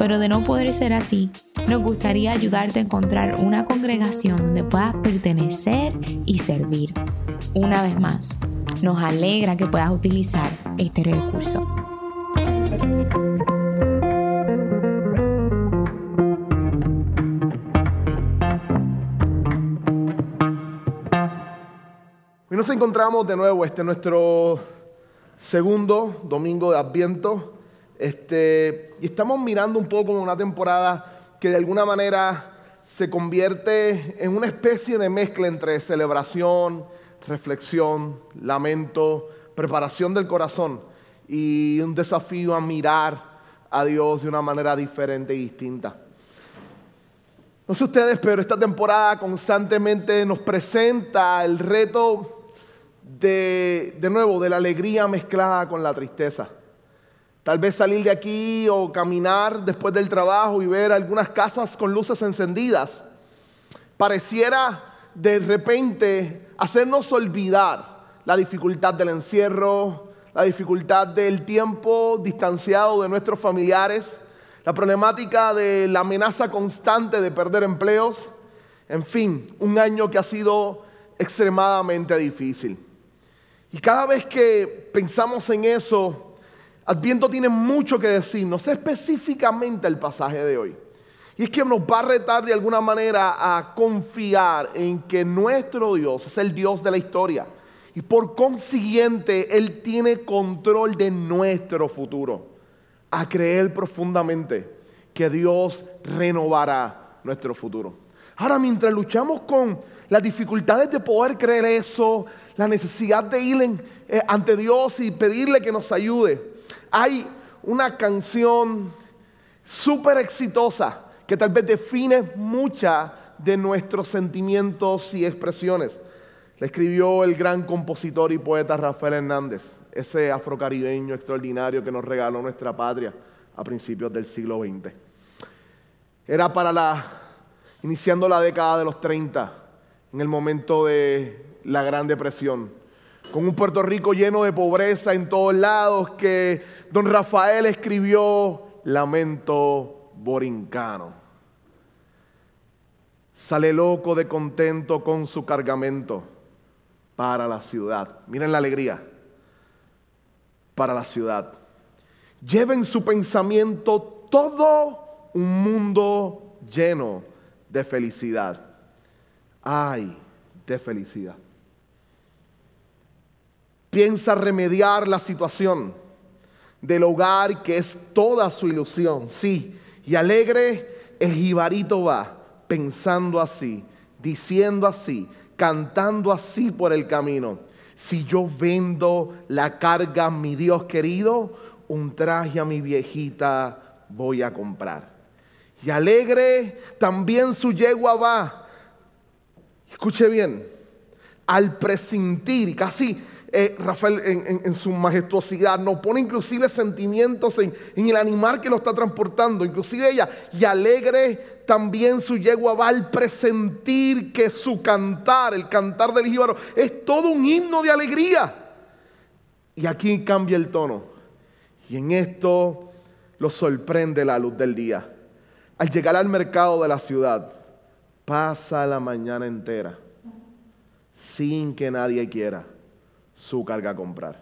pero de no poder ser así, nos gustaría ayudarte a encontrar una congregación donde puedas pertenecer y servir. Una vez más, nos alegra que puedas utilizar este recurso. Hoy nos encontramos de nuevo, este nuestro segundo domingo de Adviento, este, y estamos mirando un poco una temporada que de alguna manera se convierte en una especie de mezcla entre celebración, reflexión, lamento, preparación del corazón y un desafío a mirar a Dios de una manera diferente y distinta. No sé ustedes, pero esta temporada constantemente nos presenta el reto de, de nuevo, de la alegría mezclada con la tristeza. Tal vez salir de aquí o caminar después del trabajo y ver algunas casas con luces encendidas. Pareciera de repente hacernos olvidar la dificultad del encierro, la dificultad del tiempo distanciado de nuestros familiares, la problemática de la amenaza constante de perder empleos, en fin, un año que ha sido extremadamente difícil. Y cada vez que pensamos en eso, Adviento tiene mucho que decir, no sé específicamente el pasaje de hoy. Y es que nos va a retar de alguna manera a confiar en que nuestro Dios es el Dios de la historia. Y por consiguiente, Él tiene control de nuestro futuro. A creer profundamente que Dios renovará nuestro futuro. Ahora, mientras luchamos con las dificultades de poder creer eso, la necesidad de ir eh, ante Dios y pedirle que nos ayude, hay una canción súper exitosa que tal vez define muchas de nuestros sentimientos y expresiones. La escribió el gran compositor y poeta Rafael Hernández, ese afrocaribeño extraordinario que nos regaló nuestra patria a principios del siglo XX. Era para la, iniciando la década de los 30, en el momento de la Gran Depresión, con un Puerto Rico lleno de pobreza en todos lados, que don Rafael escribió Lamento Borincano. Sale loco de contento con su cargamento para la ciudad. Miren la alegría. Para la ciudad. Lleven su pensamiento todo un mundo lleno de felicidad. Ay, de felicidad. Piensa remediar la situación del hogar que es toda su ilusión. Sí, y alegre el jibarito va pensando así, diciendo así, cantando así por el camino. Si yo vendo la carga, mi Dios querido, un traje a mi viejita voy a comprar. Y alegre también su yegua va. Escuche bien, al presentir, casi eh, Rafael en, su majestuosidad, nos pone inclusive sentimientos en, el animal que lo está transportando, inclusive ella, y alegre también su yegua va al presentir que su cantar, el cantar del jíbaro, es todo un himno de alegría. Y aquí cambia el tono. Y en esto lo sorprende la luz del día. Al llegar al mercado de la ciudad, pasa la mañana entera sin que nadie quiera su carga a comprar.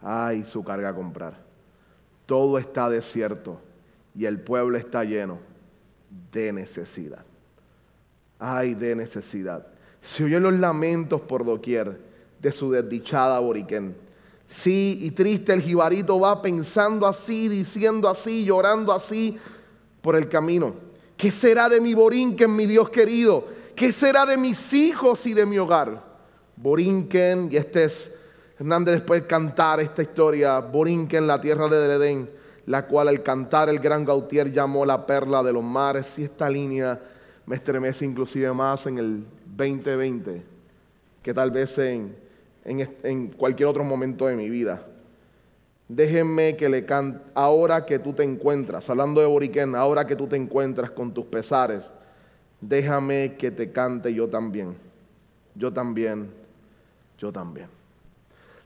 Ay, su carga a comprar. Todo está desierto y el pueblo está lleno de necesidad. Ay, de necesidad. Se oyen los lamentos por doquier de su desdichada boriquén. Sí, y triste el jibarito va pensando así, diciendo así, llorando así por el camino. ¿Qué será de mi borinquen, mi Dios querido? ¿Qué será de mis hijos y de mi hogar? Borinquen, y este es Hernández después de cantar esta historia, Borinquen, la tierra de Edén, la cual al cantar el gran Gautier llamó la perla de los mares. Y esta línea me estremece inclusive más en el 2020 que tal vez en, en, cualquier otro momento de mi vida. Déjenme que le cante, ahora que tú te encuentras, hablando de Boriquén, ahora que tú te encuentras con tus pesares, déjame que te cante yo también, yo también, yo también.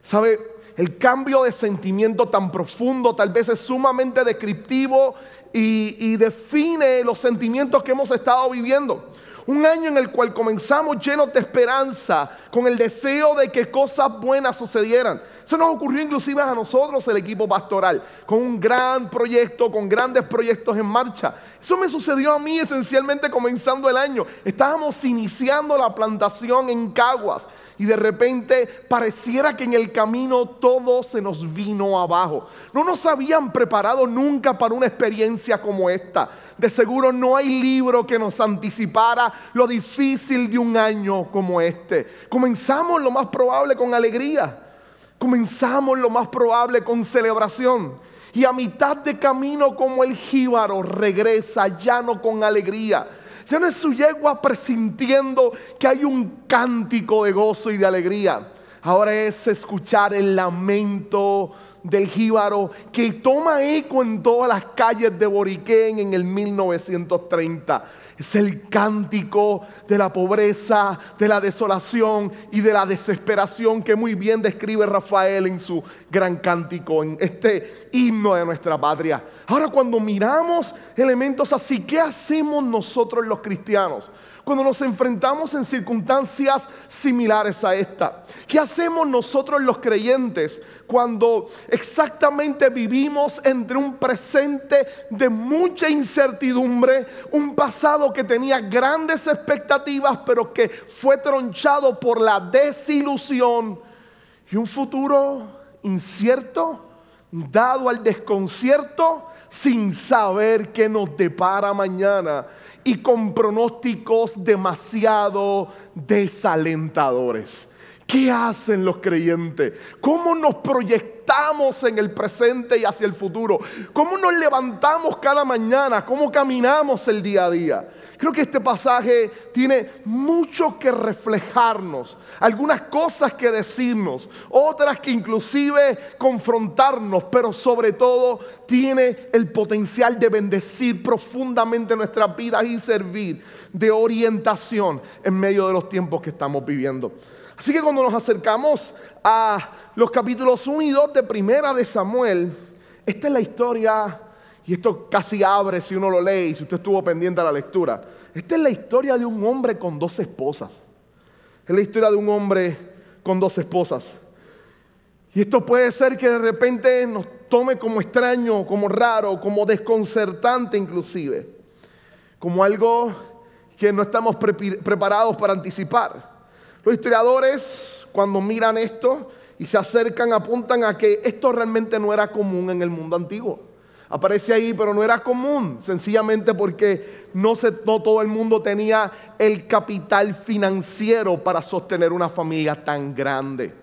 ¿Sabe? El cambio de sentimiento tan profundo tal vez es sumamente descriptivo y, define los sentimientos que hemos estado viviendo. Un año en el cual comenzamos llenos de esperanza, con el deseo de que cosas buenas sucedieran. Eso nos ocurrió inclusive a nosotros, el equipo pastoral, con un gran proyecto, con grandes proyectos en marcha. Eso me sucedió a mí esencialmente comenzando el año. Estábamos iniciando la plantación en Caguas y de repente pareciera que en el camino todo se nos vino abajo. No nos habían preparado nunca para una experiencia como esta. De seguro no hay libro que nos anticipara lo difícil de un año como este. Comenzamos lo más probable con alegría. Comenzamos lo más probable con celebración. Y a mitad de camino como el jíbaro regresa ya no con alegría ya no es su yegua presintiendo que hay un cántico de gozo y de alegría. Ahora es escuchar el lamento del jíbaro que toma eco en todas las calles de Boriquén en el 1930 es el cántico de la pobreza, de la desolación y de la desesperación que muy bien describe Rafael en su gran cántico, en este himno de nuestra patria. Ahora cuando miramos elementos así, ¿qué hacemos nosotros los cristianos? Cuando nos enfrentamos en circunstancias similares a esta? ¿Qué hacemos nosotros los creyentes cuando exactamente vivimos entre un presente de mucha incertidumbre, un pasado que tenía grandes expectativas pero que fue tronchado por la desilusión y un futuro incierto, dado al desconcierto, sin saber qué nos depara mañana? y con pronósticos demasiado desalentadores. ¿Qué hacen los creyentes? ¿Cómo nos proyectamos en el presente y hacia el futuro? ¿Cómo nos levantamos cada mañana? ¿Cómo caminamos el día a día? Creo que este pasaje tiene mucho que reflejarnos, algunas cosas que decirnos, otras que inclusive confrontarnos, pero sobre todo tiene el potencial de bendecir profundamente nuestras vidas y servir de orientación en medio de los tiempos que estamos viviendo. Así que cuando nos acercamos a los capítulos 1 y 2 de Primera de Samuel, esta es la historia y esto casi abre si uno lo lee y si usted estuvo pendiente a la lectura. Esta es la historia de un hombre con dos esposas. Es la historia de un hombre con dos esposas. Y esto puede ser que de repente nos tome como extraño, como raro, como desconcertante inclusive. Como algo que no estamos preparados para anticipar. Los historiadores cuando miran esto y se acercan apuntan a que esto realmente no era común en el mundo antiguo aparece ahí, pero no era común, sencillamente porque no, todo el mundo tenía el capital financiero para sostener una familia tan grande.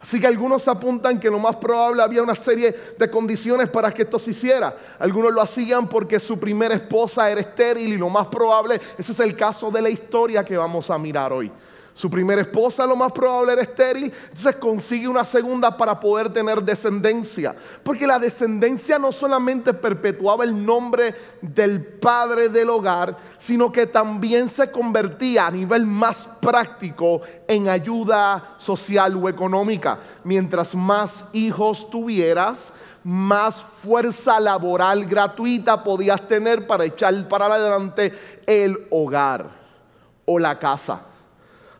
Así que algunos apuntan que lo más probable había una serie de condiciones para que esto se hiciera. Algunos lo hacían porque su primera esposa era estéril y lo más probable, ese es el caso de la historia que vamos a mirar hoy. Su primera esposa lo más probable era estéril, entonces consigue una segunda para poder tener descendencia. Porque la descendencia no solamente perpetuaba el nombre del padre del hogar, sino que también se convertía a nivel más práctico en ayuda social o económica. Mientras más hijos tuvieras, más fuerza laboral gratuita podías tener para echar para adelante el hogar o la casa.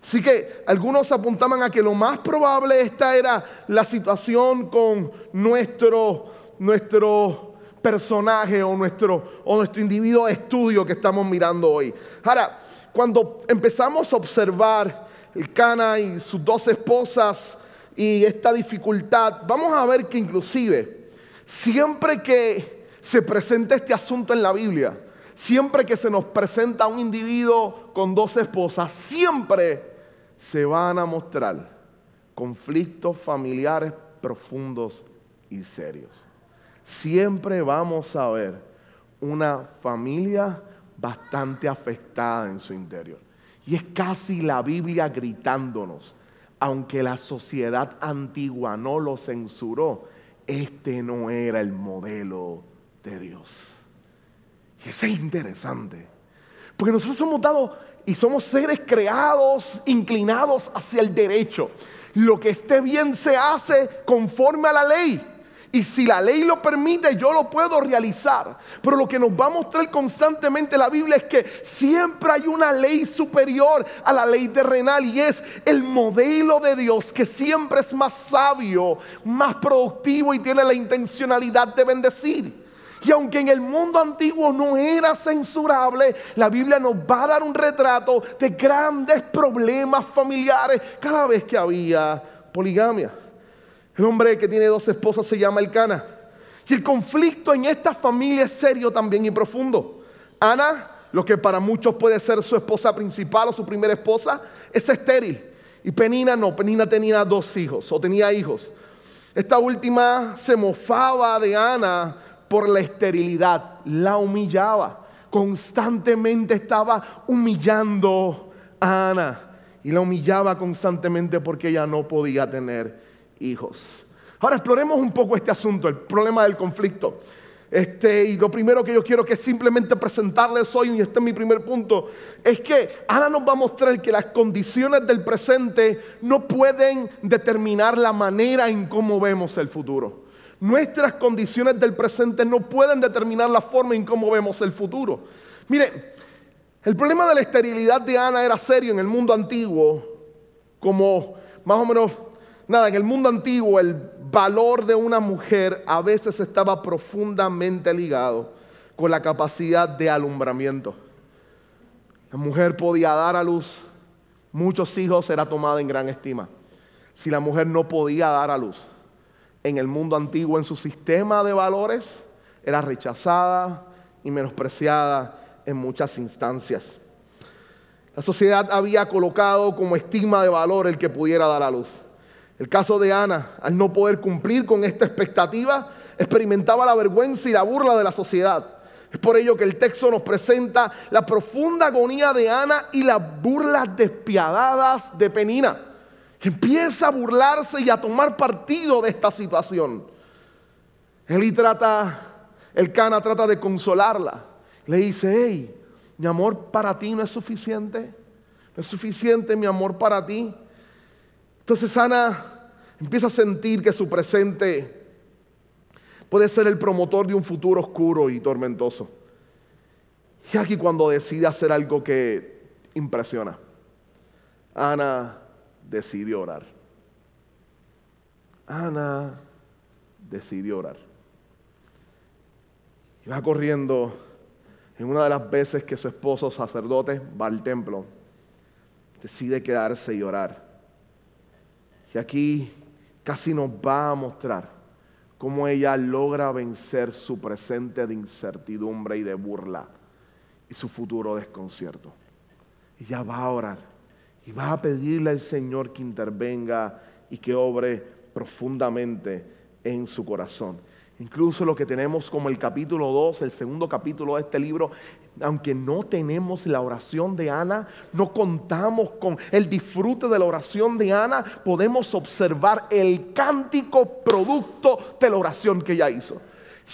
Así que algunos apuntaban a que lo más probable esta era la situación con nuestro, nuestro personaje o nuestro, o nuestro individuo de estudio que estamos mirando hoy. Ahora, cuando empezamos a observar el Cana y sus dos esposas y esta dificultad, vamos a ver que inclusive siempre que se presenta este asunto en la Biblia, siempre que se nos presenta un individuo con dos esposas, siempre se van a mostrar conflictos familiares profundos y serios. Siempre vamos a ver una familia bastante afectada en su interior. Y es casi la Biblia gritándonos, aunque la sociedad antigua no lo censuró, este no era el modelo de Dios. Y eso es interesante, porque nosotros somos dados y somos seres creados, inclinados hacia el derecho. Lo que esté bien se hace conforme a la ley. Y si la ley lo permite, yo lo puedo realizar. Pero lo que nos va a mostrar constantemente la Biblia es que siempre hay una ley superior a la ley terrenal y es el modelo de Dios que siempre es más sabio, más productivo y tiene la intencionalidad de bendecir. Y aunque en el mundo antiguo no era censurable, la Biblia nos va a dar un retrato de grandes problemas familiares cada vez que había poligamia. El hombre que tiene dos esposas se llama Elcana. Y el conflicto en esta familia es serio también y profundo. Ana, lo que para muchos puede ser su esposa principal o su primera esposa, es estéril. Y Penina no, Penina tenía dos hijos o tenía hijos. Esta última se mofaba de Ana por la esterilidad, la humillaba. Constantemente estaba humillando a Ana y la humillaba constantemente porque ella no podía tener hijos. Ahora exploremos un poco este asunto, el problema del conflicto. Este, y lo primero que yo quiero que simplemente presentarles hoy, y este es mi primer punto, es que Ana nos va a mostrar que las condiciones del presente no pueden determinar la manera en cómo vemos el futuro. Nuestras condiciones del presente no pueden determinar la forma en cómo vemos el futuro. Mire, el problema de la esterilidad de Ana era serio en el mundo antiguo, como más o menos Nada, en el mundo antiguo el valor de una mujer a veces estaba profundamente ligado con la capacidad de alumbramiento. La mujer podía dar a luz, muchos hijos era tomada en gran estima. Si la mujer no podía dar a luz en el mundo antiguo, en su sistema de valores, era rechazada y menospreciada en muchas instancias. La sociedad había colocado como estigma de valor el que pudiera dar a luz. El caso de Ana, al no poder cumplir con esta expectativa, experimentaba la vergüenza y la burla de la sociedad. Es por ello que el texto nos presenta la profunda agonía de Ana y las burlas despiadadas de Penina, empieza a burlarse y a tomar partido de esta situación. Él trata, el Cana trata de consolarla. Le dice, hey, mi amor para ti no es suficiente. No es suficiente mi amor para ti. Entonces Ana empieza a sentir que su presente puede ser el promotor de un futuro oscuro y tormentoso. Y aquí cuando decide hacer algo que impresiona. Ana decidió orar. Ana decidió orar. Y va corriendo en una de las veces que su esposo sacerdote va al templo. Decide quedarse y orar. Y aquí casi nos va a mostrar cómo ella logra vencer su presente de incertidumbre y de burla y su futuro desconcierto. Ella va a orar y va a pedirle al Señor que intervenga y que obre profundamente en su corazón. Incluso lo que tenemos como el capítulo 2, el segundo capítulo de este libro, aunque no tenemos la oración de Ana, no contamos con el disfrute de la oración de Ana, podemos observar el cántico producto de la oración que ella hizo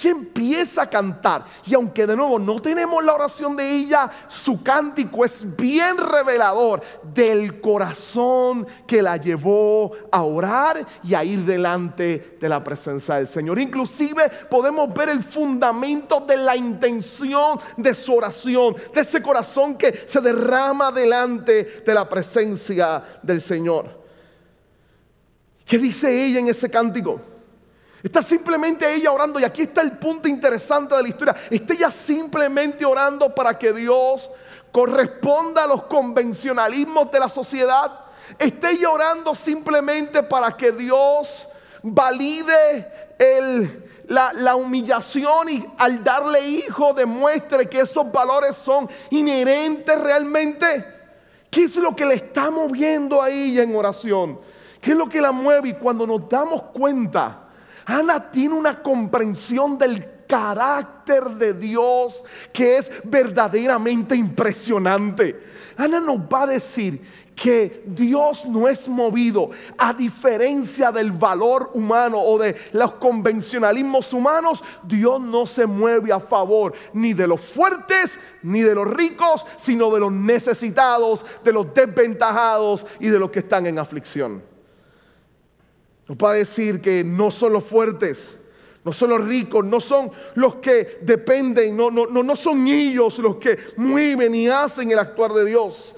y empieza a cantar. Y aunque de nuevo no tenemos la oración de ella, su cántico es bien revelador del corazón que la llevó a orar y a ir delante de la presencia del Señor. Inclusive podemos ver el fundamento de la intención de su oración, de ese corazón que se derrama delante de la presencia del Señor. ¿Qué dice ella en ese cántico? Está simplemente ella orando y aquí está el punto interesante de la historia. Está ella simplemente orando para que Dios corresponda a los convencionalismos de la sociedad. Está ella orando simplemente para que Dios valide la, la, humillación y al darle hijo demuestre que esos valores son inherentes realmente. ¿Qué es lo que le está moviendo a ella en oración? ¿Qué es lo que la mueve? Y cuando nos damos cuenta Ana tiene una comprensión del carácter de Dios que es verdaderamente impresionante. Ana nos va a decir que Dios no es movido a diferencia del valor humano o de los convencionalismos humanos, Dios no se mueve a favor ni de los fuertes ni de los ricos, sino de los necesitados, de los desventajados y de los que están en aflicción. Nos decir que no son los fuertes, no son los ricos, no son los que dependen, no, no, no, no son ellos los que mueven y hacen el actuar de Dios.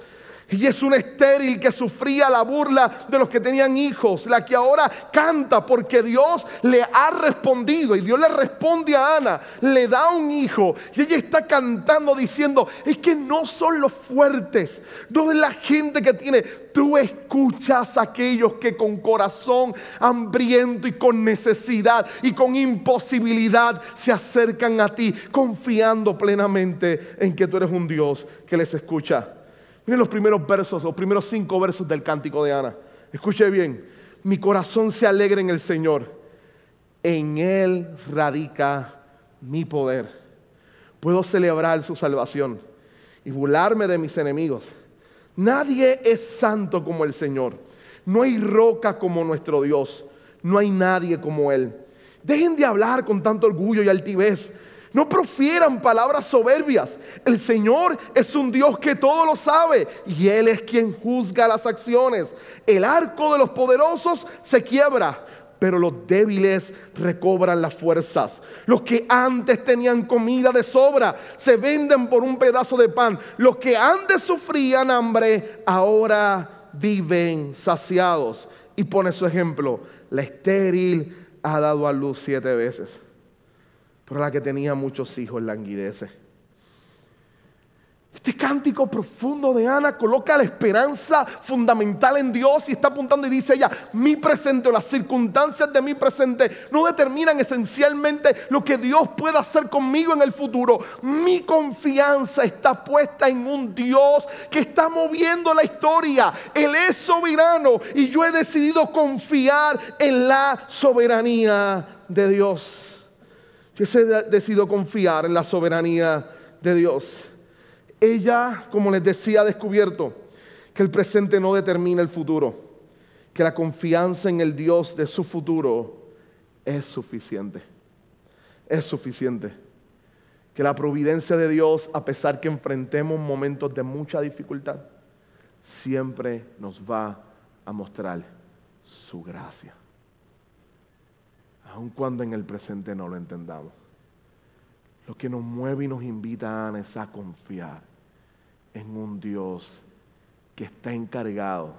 Y es una estéril que sufría la burla de los que tenían hijos, la que ahora canta porque Dios le ha respondido y Dios le responde a Ana, le da un hijo y ella está cantando diciendo, es que no son los fuertes, no es la gente que tiene, tú escuchas a aquellos que con corazón hambriento y con necesidad y con imposibilidad se acercan a ti, confiando plenamente en que tú eres un Dios que les escucha. Miren los primeros versos, los primeros cinco versos del cántico de Ana. Escuche bien, mi corazón se alegra en el Señor. En Él radica mi poder. Puedo celebrar su salvación y burlarme de mis enemigos. Nadie es santo como el Señor. No hay roca como nuestro Dios. No hay nadie como Él. Dejen de hablar con tanto orgullo y altivez no profieran palabras soberbias. El Señor es un Dios que todo lo sabe y Él es quien juzga las acciones. El arco de los poderosos se quiebra, pero los débiles recobran las fuerzas. Los que antes tenían comida de sobra se venden por un pedazo de pan. Los que antes sufrían hambre ahora viven saciados. Y pone su ejemplo, la estéril ha dado a luz siete veces pero la que tenía muchos hijos languidece. Este cántico profundo de Ana coloca la esperanza fundamental en Dios y está apuntando y dice ella, mi presente o las circunstancias de mi presente no determinan esencialmente lo que Dios pueda hacer conmigo en el futuro. Mi confianza está puesta en un Dios que está moviendo la historia. Él es soberano y yo he decidido confiar en la soberanía de Dios. Yo he decidido confiar en la soberanía de Dios. Ella, como les decía, ha descubierto que el presente no determina el futuro, que la confianza en el Dios de su futuro es suficiente. Es suficiente. Que la providencia de Dios, a pesar que enfrentemos momentos de mucha dificultad, siempre nos va a mostrar su gracia aun cuando en el presente no lo entendamos. Lo que nos mueve y nos invita a es a confiar en un Dios que está encargado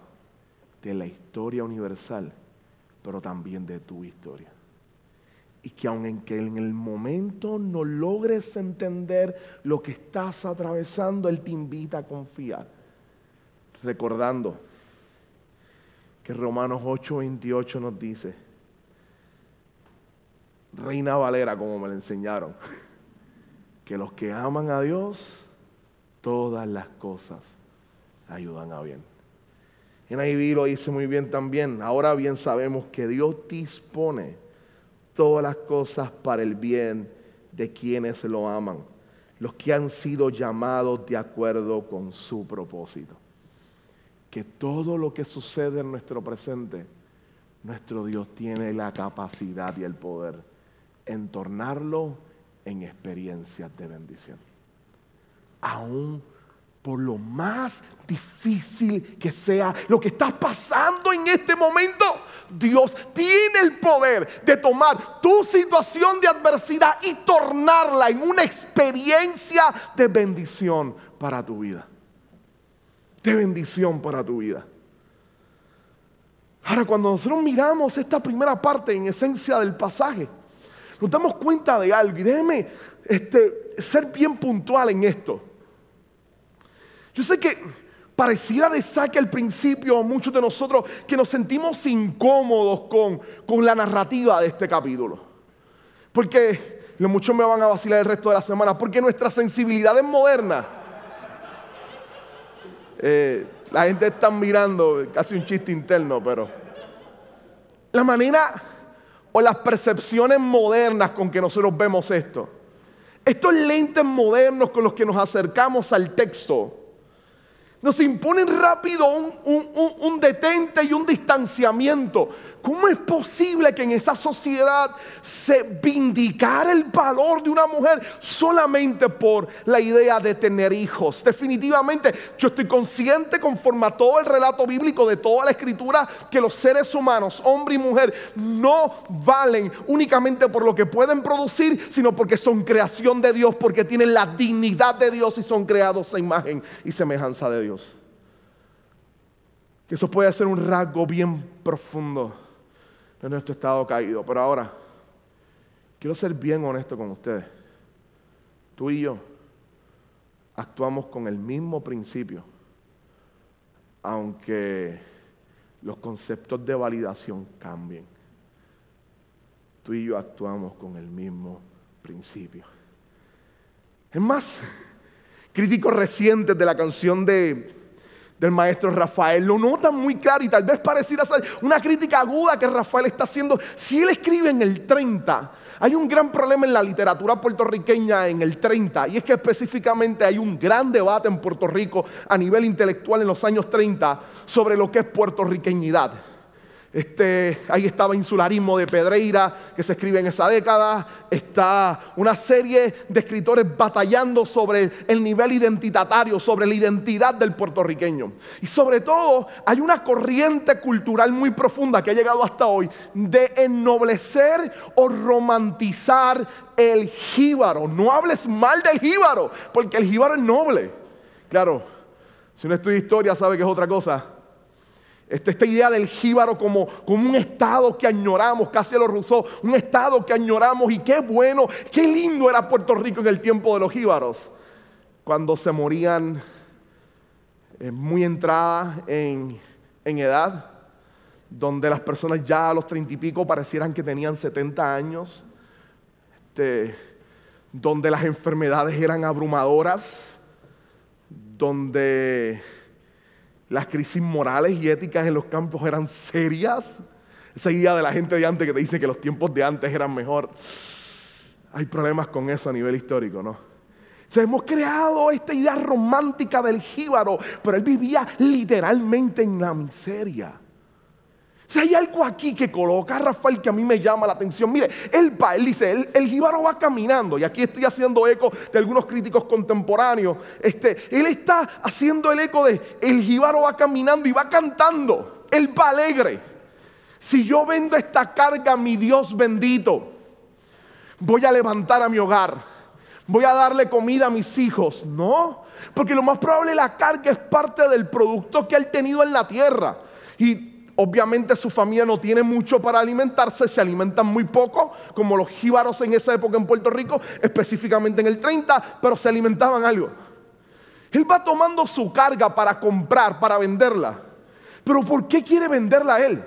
de la historia universal, pero también de tu historia. Y que aunque en el momento no logres entender lo que estás atravesando, Él te invita a confiar. Recordando que Romanos 8:28 nos dice, Reina Valera, como me lo enseñaron, que los que aman a Dios, todas las cosas ayudan a bien. En ahí lo dice muy bien también. Ahora bien sabemos que Dios dispone todas las cosas para el bien de quienes lo aman, los que han sido llamados de acuerdo con su propósito. Que todo lo que sucede en nuestro presente, nuestro Dios tiene la capacidad y el poder en tornarlo en experiencias de bendición. Aún por lo más difícil que sea lo que estás pasando en este momento, Dios tiene el poder de tomar tu situación de adversidad y tornarla en una experiencia de bendición para tu vida. De bendición para tu vida. Ahora, cuando nosotros miramos esta primera parte en esencia del pasaje, nos damos cuenta de algo y déjeme este, ser bien puntual en esto. Yo sé que pareciera de saque al principio a muchos de nosotros que nos sentimos incómodos con, la narrativa de este capítulo. Porque muchos me van a vacilar el resto de la semana, porque nuestra sensibilidad es moderna. Eh, la gente está mirando, casi un chiste interno, pero la manera o las percepciones modernas con que nosotros vemos esto. Estos lentes modernos con los que nos acercamos al texto nos imponen rápido un, detente y un distanciamiento. ¿Cómo es posible que en esa sociedad se vindicara el valor de una mujer solamente por la idea de tener hijos? Definitivamente, yo estoy consciente conforme a todo el relato bíblico de toda la escritura que los seres humanos, hombre y mujer, no valen únicamente por lo que pueden producir, sino porque son creación de Dios, porque tienen la dignidad de Dios y son creados a imagen y semejanza de Dios. Que eso puede ser un rasgo bien profundo de nuestro estado caído. Pero ahora, quiero ser bien honesto con ustedes. Tú y yo actuamos con el mismo principio, aunque los conceptos de validación cambien. Tú y yo actuamos con el mismo principio. Es más, críticos recientes de la canción de del maestro Rafael. Lo nota muy claro y tal vez pareciera ser una crítica aguda que Rafael está haciendo. Si él escribe en el 30, hay un gran problema en la literatura puertorriqueña en el 30 y es que específicamente hay un gran debate en Puerto Rico a nivel intelectual en los años 30 sobre lo que es puertorriqueñidad. Este, ahí estaba Insularismo de Pedreira, que se escribe en esa década. Está una serie de escritores batallando sobre el nivel identitario, sobre la identidad del puertorriqueño. Y sobre todo, hay una corriente cultural muy profunda que ha llegado hasta hoy de ennoblecer o romantizar el jíbaro. No hables mal del jíbaro, porque el jíbaro es noble. Claro, si uno estudia historia sabe que es otra cosa. Este, esta idea del jíbaro como, como un estado que añoramos, casi lo Rousseau, un estado que añoramos. Y qué bueno, qué lindo era Puerto Rico en el tiempo de los jíbaros, cuando se morían eh, muy entradas en, en edad, donde las personas ya a los treinta y pico parecieran que tenían 70 años, este, donde las enfermedades eran abrumadoras, donde las crisis morales y éticas en los campos eran serias. Esa idea de la gente de antes que te dice que los tiempos de antes eran mejor. Hay problemas con eso a nivel histórico, ¿no? O hemos creado esta idea romántica del jíbaro, pero él vivía literalmente en la miseria. Si hay algo aquí que coloca a Rafael que a mí me llama la atención, mire, él dice, el, el jíbaro va caminando, y aquí estoy haciendo eco de algunos críticos contemporáneos, este, él está haciendo el eco de, el jíbaro va caminando y va cantando, él va alegre. Si yo vendo esta carga, mi Dios bendito, voy a levantar a mi hogar, voy a darle comida a mis hijos, no, porque lo más probable la carga es parte del producto que él tenido en la tierra. Y Obviamente su familia no tiene mucho para alimentarse, se alimentan muy poco, como los jíbaros en esa época en Puerto Rico, específicamente en el 30, pero se alimentaban algo. Él va tomando su carga para comprar, para venderla. Pero ¿por qué quiere venderla él?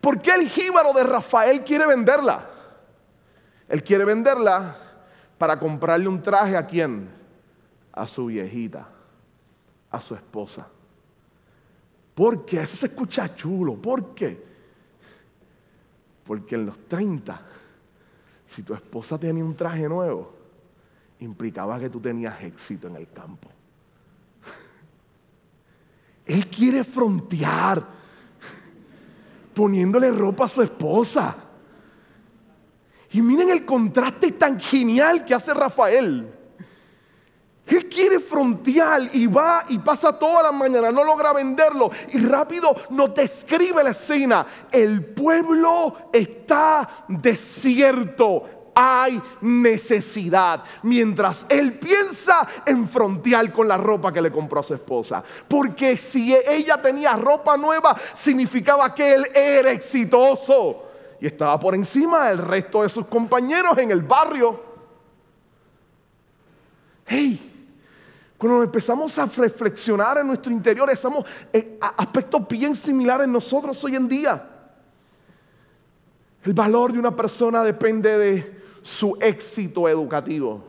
¿Por qué el jíbaro de Rafael quiere venderla? Él quiere venderla para comprarle un traje a quién? A su viejita, a su esposa. ¿Por qué? Eso se escucha chulo. ¿Por qué? Porque en los 30, si tu esposa tenía un traje nuevo, implicaba que tú tenías éxito en el campo. Él quiere frontear poniéndole ropa a su esposa. Y miren el contraste tan genial que hace Rafael. Quiere frontear y va y pasa toda la mañana, no logra venderlo y rápido nos describe la escena. El pueblo está desierto, hay necesidad. Mientras él piensa en frontear con la ropa que le compró a su esposa. Porque si ella tenía ropa nueva, significaba que él era exitoso. Y estaba por encima del resto de sus compañeros en el barrio. Hey, cuando empezamos a reflexionar en nuestro interior, estamos en aspectos bien similares nosotros hoy en día. El valor de una persona depende de su éxito educativo.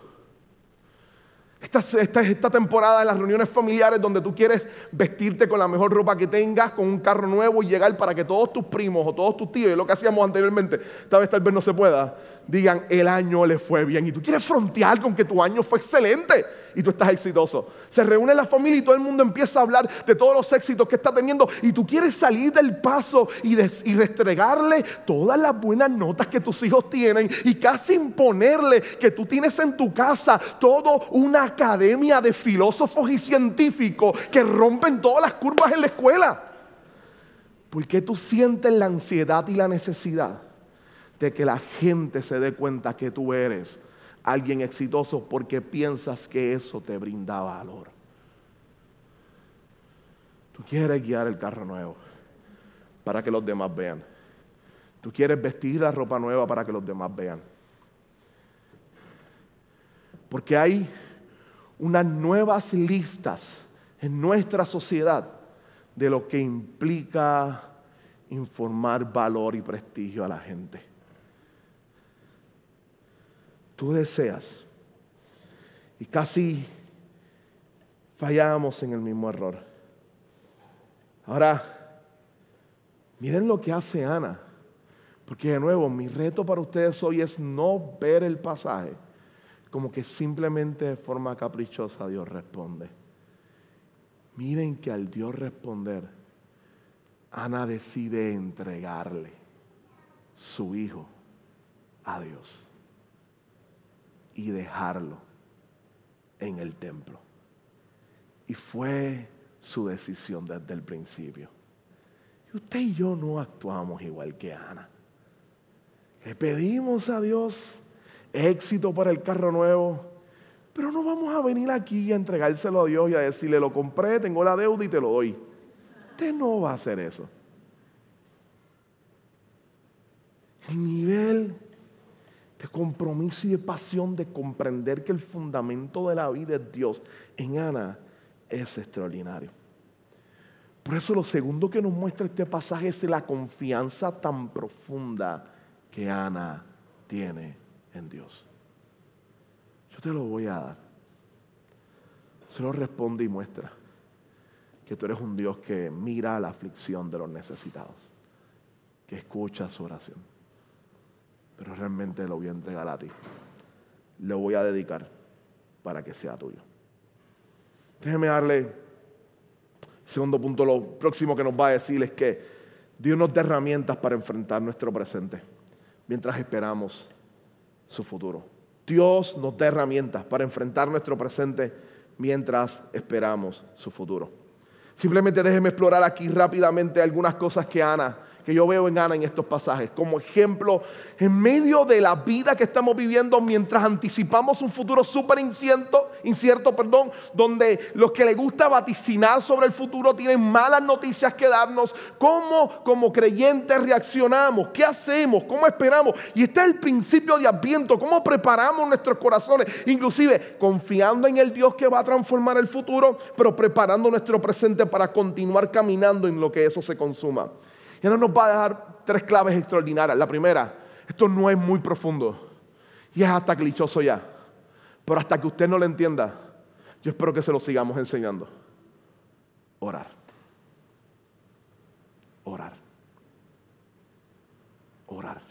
Esta, esta, esta temporada de las reuniones familiares donde tú quieres vestirte con la mejor ropa que tengas, con un carro nuevo y llegar para que todos tus primos o todos tus tíos, lo que hacíamos anteriormente, tal vez tal vez no se pueda, digan el año le fue bien. Y tú quieres frontear con que tu año fue excelente y tú estás exitoso. Se reúne la familia y todo el mundo empieza a hablar de todos los éxitos que está teniendo y tú quieres salir del paso y, y restregarle todas las buenas notas que tus hijos tienen y casi imponerle que tú tienes en tu casa todo una academia de filósofos y científicos que rompen todas las curvas en la escuela. ¿Por qué tú sientes la ansiedad y la necesidad de que la gente se dé cuenta que tú eres alguien exitoso porque piensas que eso te brinda valor. Tú quieres guiar el carro nuevo para que los demás vean. Tú quieres vestir la ropa nueva para que los demás vean. Porque hay unas nuevas listas en nuestra sociedad de lo que implica informar valor y prestigio a la gente tú deseas. Y casi fallamos en el mismo error. Ahora, miren lo que hace Ana. Porque de nuevo, mi reto para ustedes hoy es no ver el pasaje como que simplemente de forma caprichosa Dios responde. Miren que al Dios responder, Ana decide entregarle su hijo a Dios y dejarlo en el templo. Y fue su decisión desde el principio. Y usted y yo no actuamos igual que Ana. Le pedimos a Dios éxito para el carro nuevo, pero no vamos a venir aquí a entregárselo a Dios y a decirle, lo compré, tengo la deuda y te lo doy. Usted no va a hacer eso. El nivel de compromiso y de pasión de comprender que el fundamento de la vida es Dios, en Ana es extraordinario. Por eso lo segundo que nos muestra este pasaje es la confianza tan profunda que Ana tiene en Dios. Yo te lo voy a dar. Se lo responde y muestra que tú eres un Dios que mira la aflicción de los necesitados, que escucha su oración pero realmente lo voy a entregar a ti. Lo voy a dedicar para que sea tuyo. Déjeme darle segundo punto. Lo próximo que nos va a decir es que Dios nos da herramientas para enfrentar nuestro presente mientras esperamos su futuro. Dios nos da herramientas para enfrentar nuestro presente mientras esperamos su futuro. Simplemente déjeme explorar aquí rápidamente algunas cosas que Ana que yo veo en Ana en estos pasajes, como ejemplo en medio de la vida que estamos viviendo mientras anticipamos un futuro súper incierto, perdón, donde los que les gusta vaticinar sobre el futuro tienen malas noticias que darnos, cómo como creyentes reaccionamos, qué hacemos, cómo esperamos. Y este es el principio de Adviento, cómo preparamos nuestros corazones, inclusive confiando en el Dios que va a transformar el futuro, pero preparando nuestro presente para continuar caminando en lo que eso se consuma. Y ahora nos va a dejar tres claves extraordinarias. La primera, esto no es muy profundo y es hasta clichoso ya. Pero hasta que usted no lo entienda, yo espero que se lo sigamos enseñando. Orar. Orar. Orar.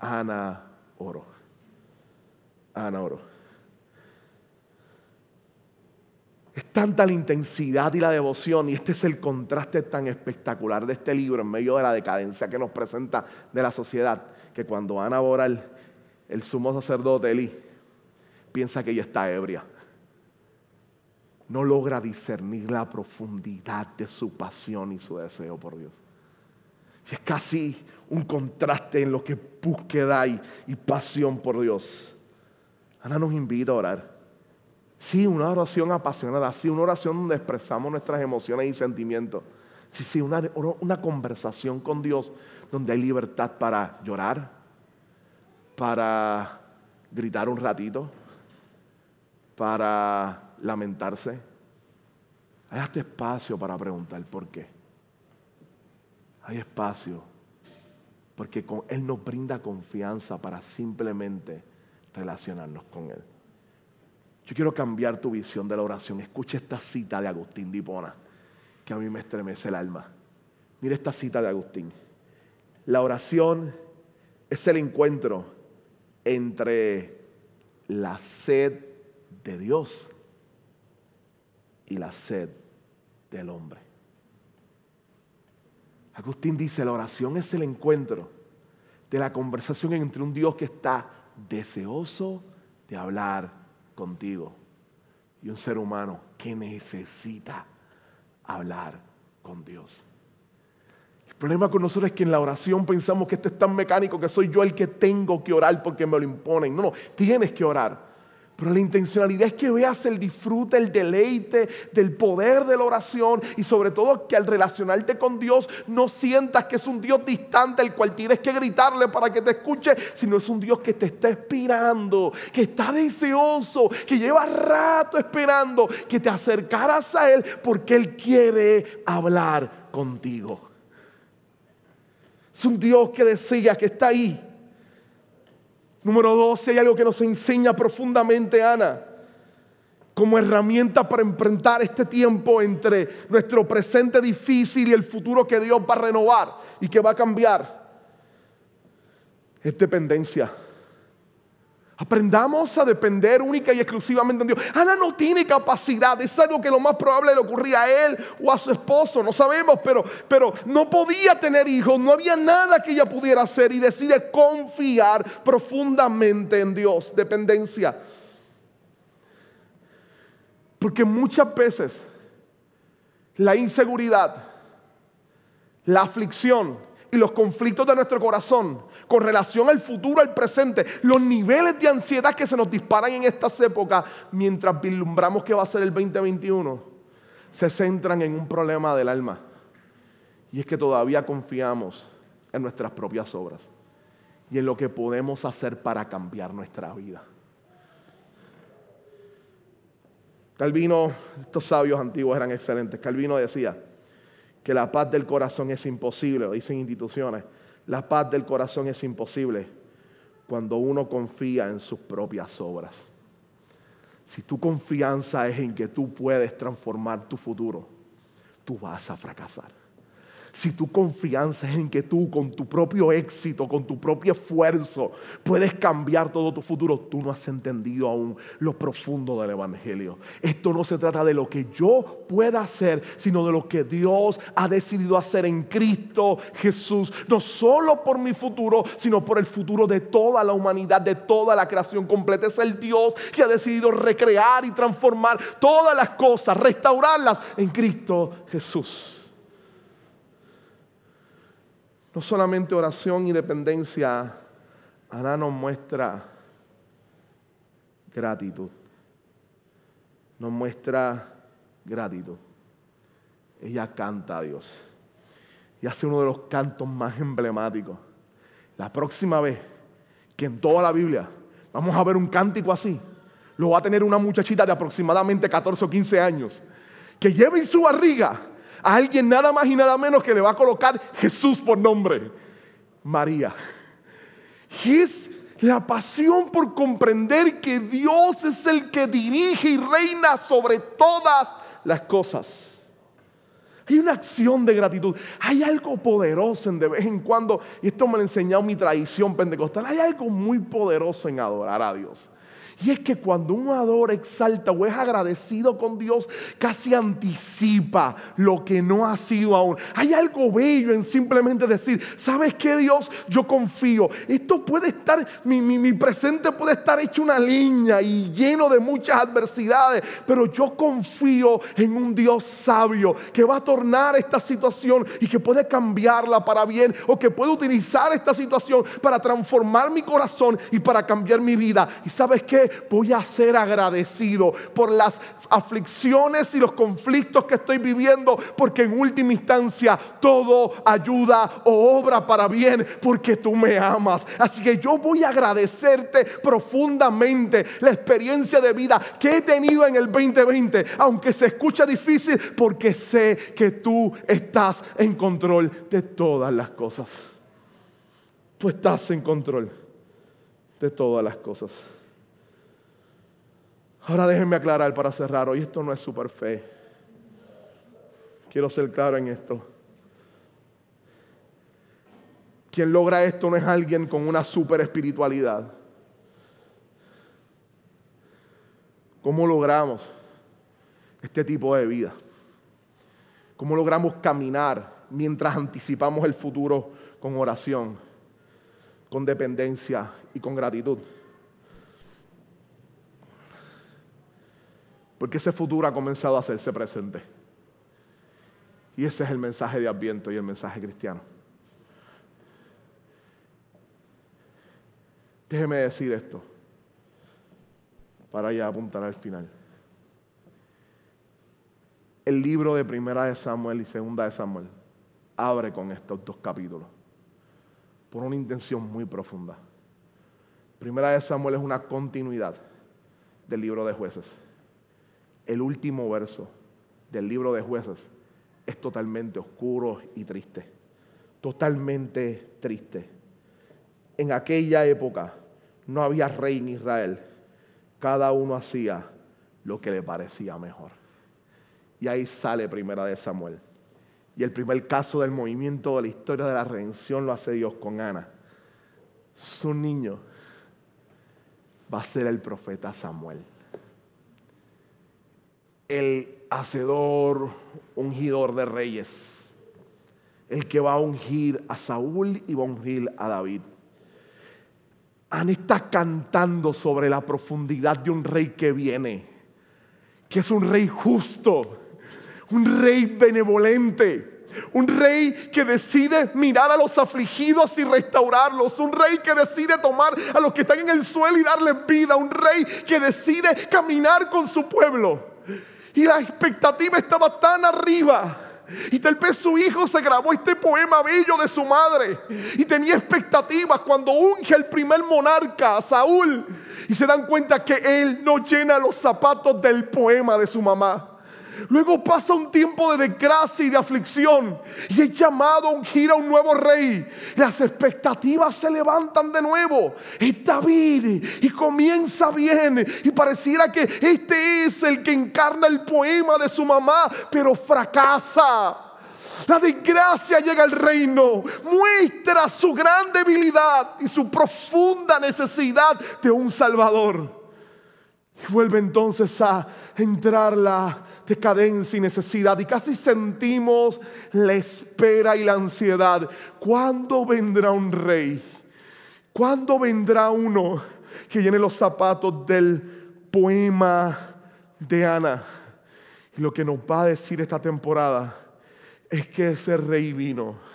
Ana oro. Ana oro. Es tanta la intensidad y la devoción, y este es el contraste tan espectacular de este libro en medio de la decadencia que nos presenta de la sociedad, que cuando Ana Boral, el sumo sacerdote Eli, piensa que ella está ebria, no logra discernir la profundidad de su pasión y su deseo por Dios. Y es casi un contraste en lo que búsqueda y, y pasión por Dios. Ana nos invita a orar. Sí, una oración apasionada, sí, una oración donde expresamos nuestras emociones y sentimientos. Sí, sí, una, conversación con Dios donde hay libertad para llorar, para gritar un ratito, para lamentarse. Hay este espacio para preguntar por qué. Hay espacio porque Él nos brinda confianza para simplemente relacionarnos con Él. Yo quiero cambiar tu visión de la oración. Escucha esta cita de Agustín Dipona, que a mí me estremece el alma. Mira esta cita de Agustín. La oración es el encuentro entre la sed de Dios y la sed del hombre. Agustín dice, la oración es el encuentro de la conversación entre un Dios que está deseoso de hablar contigo y un ser humano que necesita hablar con Dios. El problema con nosotros es que en la oración pensamos que esto es tan mecánico que soy yo el que tengo que orar porque me lo imponen. No, no, tienes que orar. Pero la intencionalidad es que veas el disfrute, el deleite del poder de la oración y sobre todo que al relacionarte con Dios no sientas que es un Dios distante el cual tienes que gritarle para que te escuche, sino es un Dios que te está esperando, que está deseoso, que lleva rato esperando que te acercaras a Él porque Él quiere hablar contigo. Es un Dios que decía que está ahí Número dos, hay algo que nos enseña profundamente Ana, como herramienta para enfrentar este tiempo entre nuestro presente difícil y el futuro que Dios va a renovar y que va a cambiar, es dependencia. Aprendamos a depender única y exclusivamente de Dios. Ana no tiene capacidad, es algo que lo más probable le ocurría a él o a su esposo, no sabemos, pero, pero no podía tener hijos, no había nada que ella pudiera hacer y decide confiar profundamente en Dios, dependencia. Porque muchas veces la inseguridad, la aflicción y los conflictos de nuestro corazón con relación al futuro, al presente, los niveles de ansiedad que se nos disparan en estas épocas mientras vislumbramos que va a ser el 2021, se centran en un problema del alma. Y es que todavía confiamos en nuestras propias obras y en lo que podemos hacer para cambiar nuestra vida. Calvino, estos sabios antiguos eran excelentes. Calvino decía que la paz del corazón es imposible, lo dicen instituciones, la paz del corazón es imposible cuando uno confía en sus propias obras. Si tu confianza es en que tú puedes transformar tu futuro, tú vas a fracasar si tu confianza es en que tú con tu propio éxito, con tu propio esfuerzo, puedes cambiar todo tu futuro, tú no has entendido aún lo profundo del Evangelio. Esto no se trata de lo que yo pueda hacer, sino de lo que Dios ha decidido hacer en Cristo Jesús, no solo por mi futuro, sino por el futuro de toda la humanidad, de toda la creación completa. Es el Dios que ha decidido recrear y transformar todas las cosas, restaurarlas en Cristo Jesús. No solamente oración y dependencia, Ana nos muestra gratitud. Nos muestra gratitud. Ella canta a Dios. Y hace uno de los cantos más emblemáticos. La próxima vez que en toda la Biblia vamos a ver un cántico así, lo va a tener una muchachita de aproximadamente 14 o 15 años, que lleva en su barriga a alguien nada más y nada menos que le va a colocar Jesús por nombre, María. Y es la pasión por comprender que Dios es el que dirige y reina sobre todas las cosas. Hay una acción de gratitud. Hay algo poderoso en de vez en cuando, y esto me lo ha enseñado mi tradición pentecostal, hay algo muy poderoso en adorar a Dios. Y es que cuando uno adora, exalta o es agradecido con Dios, casi anticipa lo que no ha sido aún. Hay algo bello en simplemente decir, ¿sabes qué Dios? Yo confío. Esto puede estar, mi, mi presente puede estar hecho una línea y lleno de muchas adversidades, pero yo confío en un Dios sabio que va a tornar esta situación y que puede cambiarla para bien o que puede utilizar esta situación para transformar mi corazón y para cambiar mi vida. ¿Y sabes voy a ser agradecido por las aflicciones y los conflictos que estoy viviendo, porque en última instancia todo ayuda o obra para bien, porque tú me amas. Así que yo voy a agradecerte profundamente la experiencia de vida que he tenido en el 2020, aunque se escucha difícil, porque sé que tú estás en control de todas las cosas. Tú estás en control de todas las cosas. Ahora déjenme aclarar para cerrar. Hoy esto no es super fe. Quiero ser claro en esto. Quien logra esto no es alguien con una super espiritualidad. ¿Cómo logramos este tipo de vida? ¿Cómo logramos caminar mientras anticipamos el futuro con oración, con dependencia y con gratitud? Porque ese futuro ha comenzado a hacerse presente. Y ese es el mensaje de Adviento y el mensaje cristiano. Déjeme decir esto para ya apuntar al final. El libro de Primera de Samuel y Segunda de Samuel abre con estos dos capítulos por una intención muy profunda. Primera de Samuel es una continuidad del libro de jueces. El último verso del libro de jueces es totalmente oscuro y triste. Totalmente triste. En aquella época no había rey en Israel. Cada uno hacía lo que le parecía mejor. Y ahí sale Primera de Samuel. Y el primer caso del movimiento de la historia de la redención lo hace Dios con Ana. Su niño va a ser el profeta Samuel. El hacedor, ungidor de reyes. El que va a ungir a Saúl y va a ungir a David. Ana está cantando sobre la profundidad de un rey que viene, que es un rey justo, un rey benevolente, un rey que decide mirar a los afligidos y restaurarlos, un rey que decide tomar a los que están en el suelo y darles vida, un rey que decide caminar con su pueblo. Y la expectativa estaba tan arriba y tal vez su hijo se grabó este poema bello de su madre. Y tenía expectativas cuando unge el primer monarca, Saúl. Y se dan cuenta que él no llena los zapatos del poema de su mamá. Luego pasa un tiempo de desgracia y de aflicción y es llamado a ungir a un nuevo rey. Las expectativas se levantan de nuevo. Es David y comienza bien y pareciera que este es el que encarna el poema de su mamá, pero fracasa. La desgracia llega al reino, muestra su gran debilidad y su profunda necesidad de un Salvador. Y vuelve entonces a entrar la decadencia y necesidad y casi sentimos la espera y la ansiedad. ¿Cuándo vendrá un rey? ¿Cuándo vendrá uno que llene los zapatos del poema de Ana? Y lo que nos va a decir esta temporada es que ese rey vino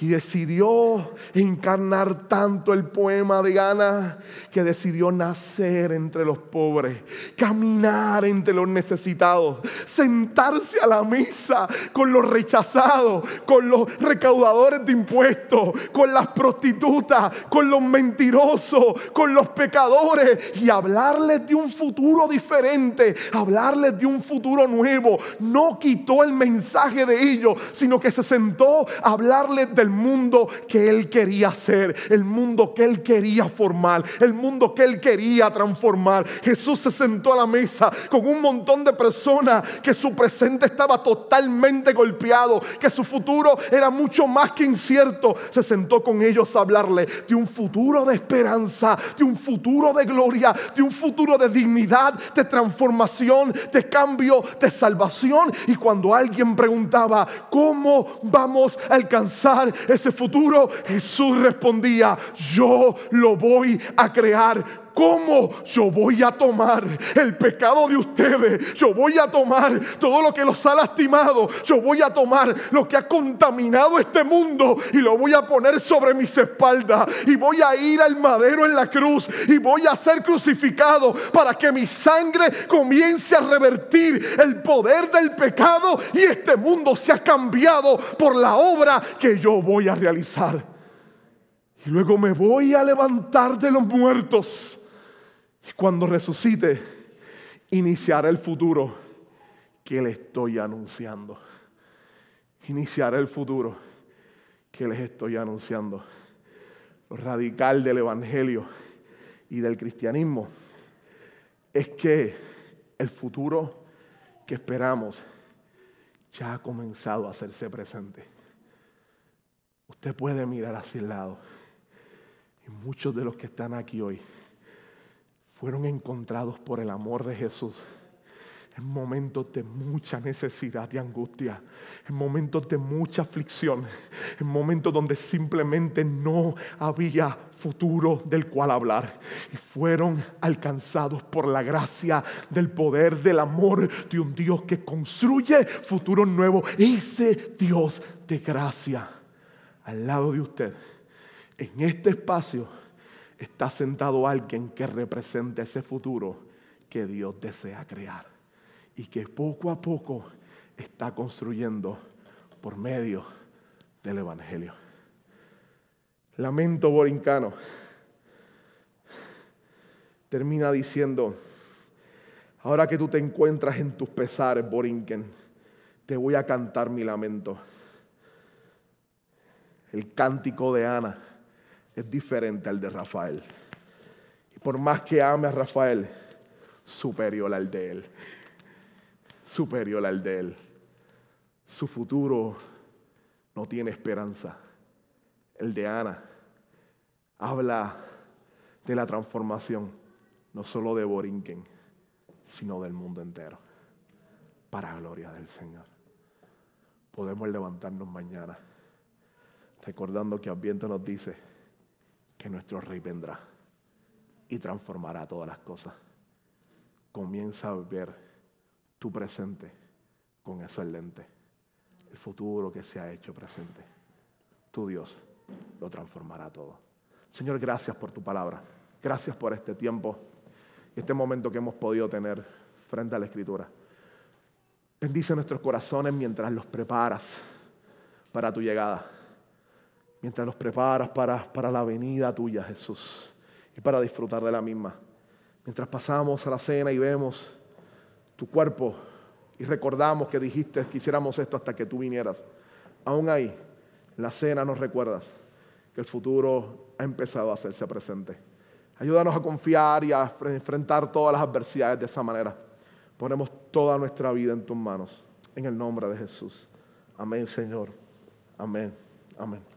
y decidió encarnar tanto el poema de Ana que decidió nacer entre los pobres, caminar entre los necesitados, sentarse a la mesa con los rechazados, con los recaudadores de impuestos, con las prostitutas, con los mentirosos, con los pecadores y hablarles de un futuro diferente, hablarles de un futuro nuevo. No quitó el mensaje de ellos, sino que se sentó a hablarles de el mundo que Él quería hacer, el mundo que Él quería formar, el mundo que Él quería transformar. Jesús se sentó a la mesa con un montón de personas que su presente estaba totalmente golpeado, que su futuro era mucho más que incierto. Se sentó con ellos a hablarle de un futuro de esperanza, de un futuro de gloria, de un futuro de dignidad, de transformación, de cambio, de salvación. Y cuando alguien preguntaba, ¿cómo vamos a alcanzar ese futuro, Jesús respondía, yo lo voy a crear ¿Cómo yo voy a tomar el pecado de ustedes? Yo voy a tomar todo lo que los ha lastimado. Yo voy a tomar lo que ha contaminado este mundo y lo voy a poner sobre mis espaldas. Y voy a ir al madero en la cruz y voy a ser crucificado para que mi sangre comience a revertir el poder del pecado y este mundo sea cambiado por la obra que yo voy a realizar. Y luego me voy a levantar de los muertos cuando resucite, iniciará el futuro que le estoy anunciando. Iniciará el futuro que les estoy anunciando. Lo radical del Evangelio y del cristianismo es que el futuro que esperamos ya ha comenzado a hacerse presente. Usted puede mirar hacia el lado. Y muchos de los que están aquí hoy fueron encontrados por el amor de Jesús en momentos de mucha necesidad y angustia, en momentos de mucha aflicción, en momentos donde simplemente no había futuro del cual hablar. Y fueron alcanzados por la gracia del poder del amor de un Dios que construye futuro nuevo. Ese Dios de gracia al lado de usted, en este espacio, está sentado alguien que representa ese futuro que Dios desea crear y que poco a poco está construyendo por medio del Evangelio. Lamento borincano termina diciendo, ahora que tú te encuentras en tus pesares, Borinquen, te voy a cantar mi lamento. El cántico de Ana es diferente al de Rafael. Y por más que ame a Rafael, superior al de él superior al de él. Su futuro no tiene esperanza. El de Ana habla de la transformación, no solo de Borinquen, sino del mundo entero, para gloria del Señor. Podemos levantarnos mañana, recordando que Adviento nos dice que nuestro Rey vendrá y transformará todas las cosas. Comienza a ver tu presente con ese lente. El futuro que se ha hecho presente. Tu Dios lo transformará todo. Señor, gracias por tu palabra. Gracias por este tiempo y este momento que hemos podido tener frente a la Escritura. Bendice nuestros corazones mientras los preparas para tu llegada. Mientras los preparas para, para la venida tuya, Jesús, y para disfrutar de la misma. Mientras pasamos a la cena y vemos tu cuerpo y recordamos que dijiste que hiciéramos esto hasta que tú vinieras. Aún ahí, la cena nos recuerdas que el futuro ha empezado a hacerse presente. Ayúdanos a confiar y a enfrentar todas las adversidades de esa manera. Ponemos toda nuestra vida en tus manos. En el nombre de Jesús. Amén, Señor. Amén. Amén.